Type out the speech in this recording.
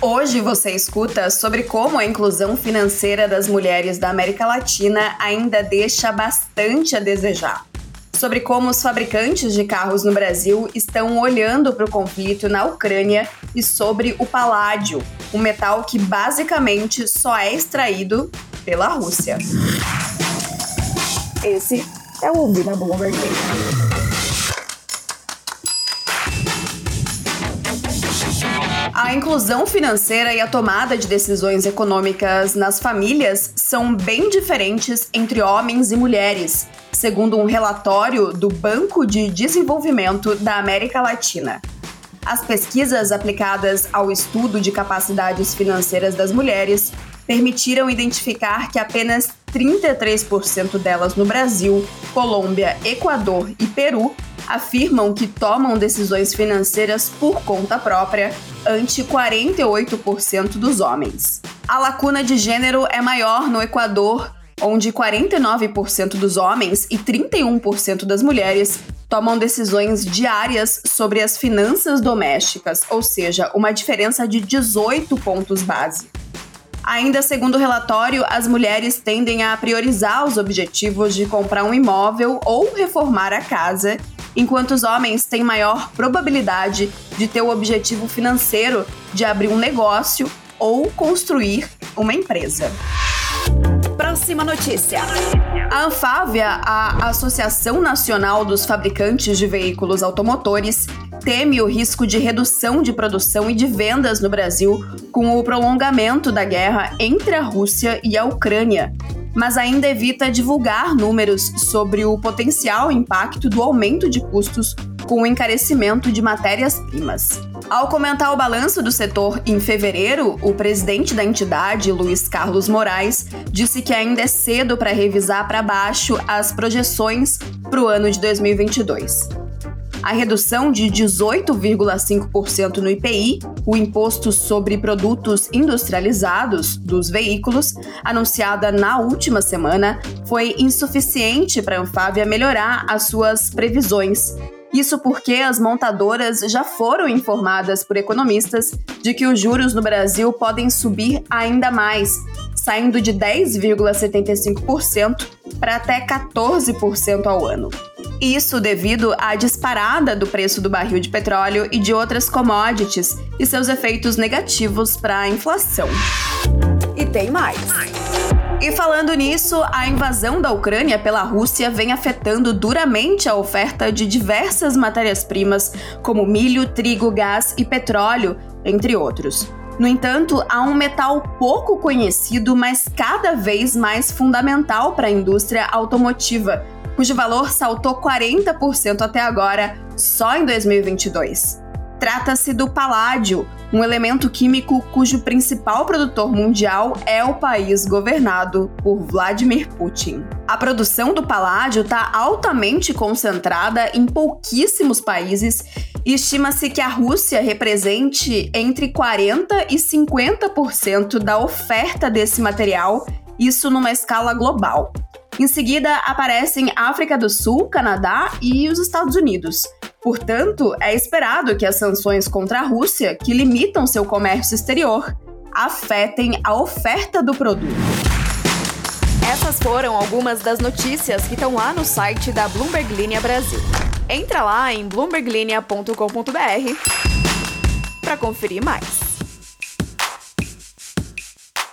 Hoje você escuta sobre como a inclusão financeira das mulheres da América Latina ainda deixa bastante a desejar. Sobre como os fabricantes de carros no Brasil estão olhando para o conflito na Ucrânia e sobre o paládio, um metal que basicamente só é extraído pela Rússia. Esse é o Ouvi na Bloomberg. A inclusão financeira e a tomada de decisões econômicas nas famílias são bem diferentes entre homens e mulheres, segundo um relatório do Banco de Desenvolvimento da América Latina. As pesquisas aplicadas ao estudo de capacidades financeiras das mulheres permitiram identificar que apenas 33% delas no Brasil, Colômbia, Equador e Peru afirmam que tomam decisões financeiras por conta própria, ante 48% dos homens. A lacuna de gênero é maior no Equador, onde 49% dos homens e 31% das mulheres tomam decisões diárias sobre as finanças domésticas, ou seja, uma diferença de 18 pontos base. Ainda segundo o relatório, as mulheres tendem a priorizar os objetivos de comprar um imóvel ou reformar a casa enquanto os homens têm maior probabilidade de ter o objetivo financeiro de abrir um negócio ou construir uma empresa. Próxima notícia. A Anfávia, a Associação Nacional dos Fabricantes de Veículos Automotores, teme o risco de redução de produção e de vendas no Brasil com o prolongamento da guerra entre a Rússia e a Ucrânia, mas ainda evita divulgar números sobre o potencial impacto do aumento de custos com o encarecimento de matérias-primas. Ao comentar o balanço do setor em fevereiro, o presidente da entidade, Luiz Carlos Moraes, disse que ainda é cedo para revisar para baixo as projeções para o ano de 2022. A redução de 18,5% no IPI, o imposto sobre produtos industrializados dos veículos, anunciada na última semana, foi insuficiente para a Anfávia melhorar as suas previsões. Isso porque as montadoras já foram informadas por economistas de que os juros no Brasil podem subir ainda mais, saindo de 10,75% para até 14% ao ano. Isso devido à disparada do preço do barril de petróleo e de outras commodities e seus efeitos negativos para a inflação. E tem mais. E falando nisso, a invasão da Ucrânia pela Rússia vem afetando duramente a oferta de diversas matérias-primas, como milho, trigo, gás e petróleo, entre outros. No entanto, há um metal pouco conhecido, mas cada vez mais fundamental para a indústria automotiva, cujo valor saltou 40% até agora, só em 2022. Trata-se do paládio, um elemento químico cujo principal produtor mundial é o país governado por Vladimir Putin. A produção do paládio está altamente concentrada em pouquíssimos países e estima-se que a Rússia represente entre 40% e 50% da oferta desse material, isso numa escala global. Em seguida, aparecem África do Sul, Canadá e os Estados Unidos. Portanto, é esperado que as sanções contra a Rússia, que limitam seu comércio exterior, afetem a oferta do produto. Essas foram algumas das notícias que estão lá no site da Bloomberg Linha Brasil. Entra lá em bloomberglinea.com.br para conferir mais.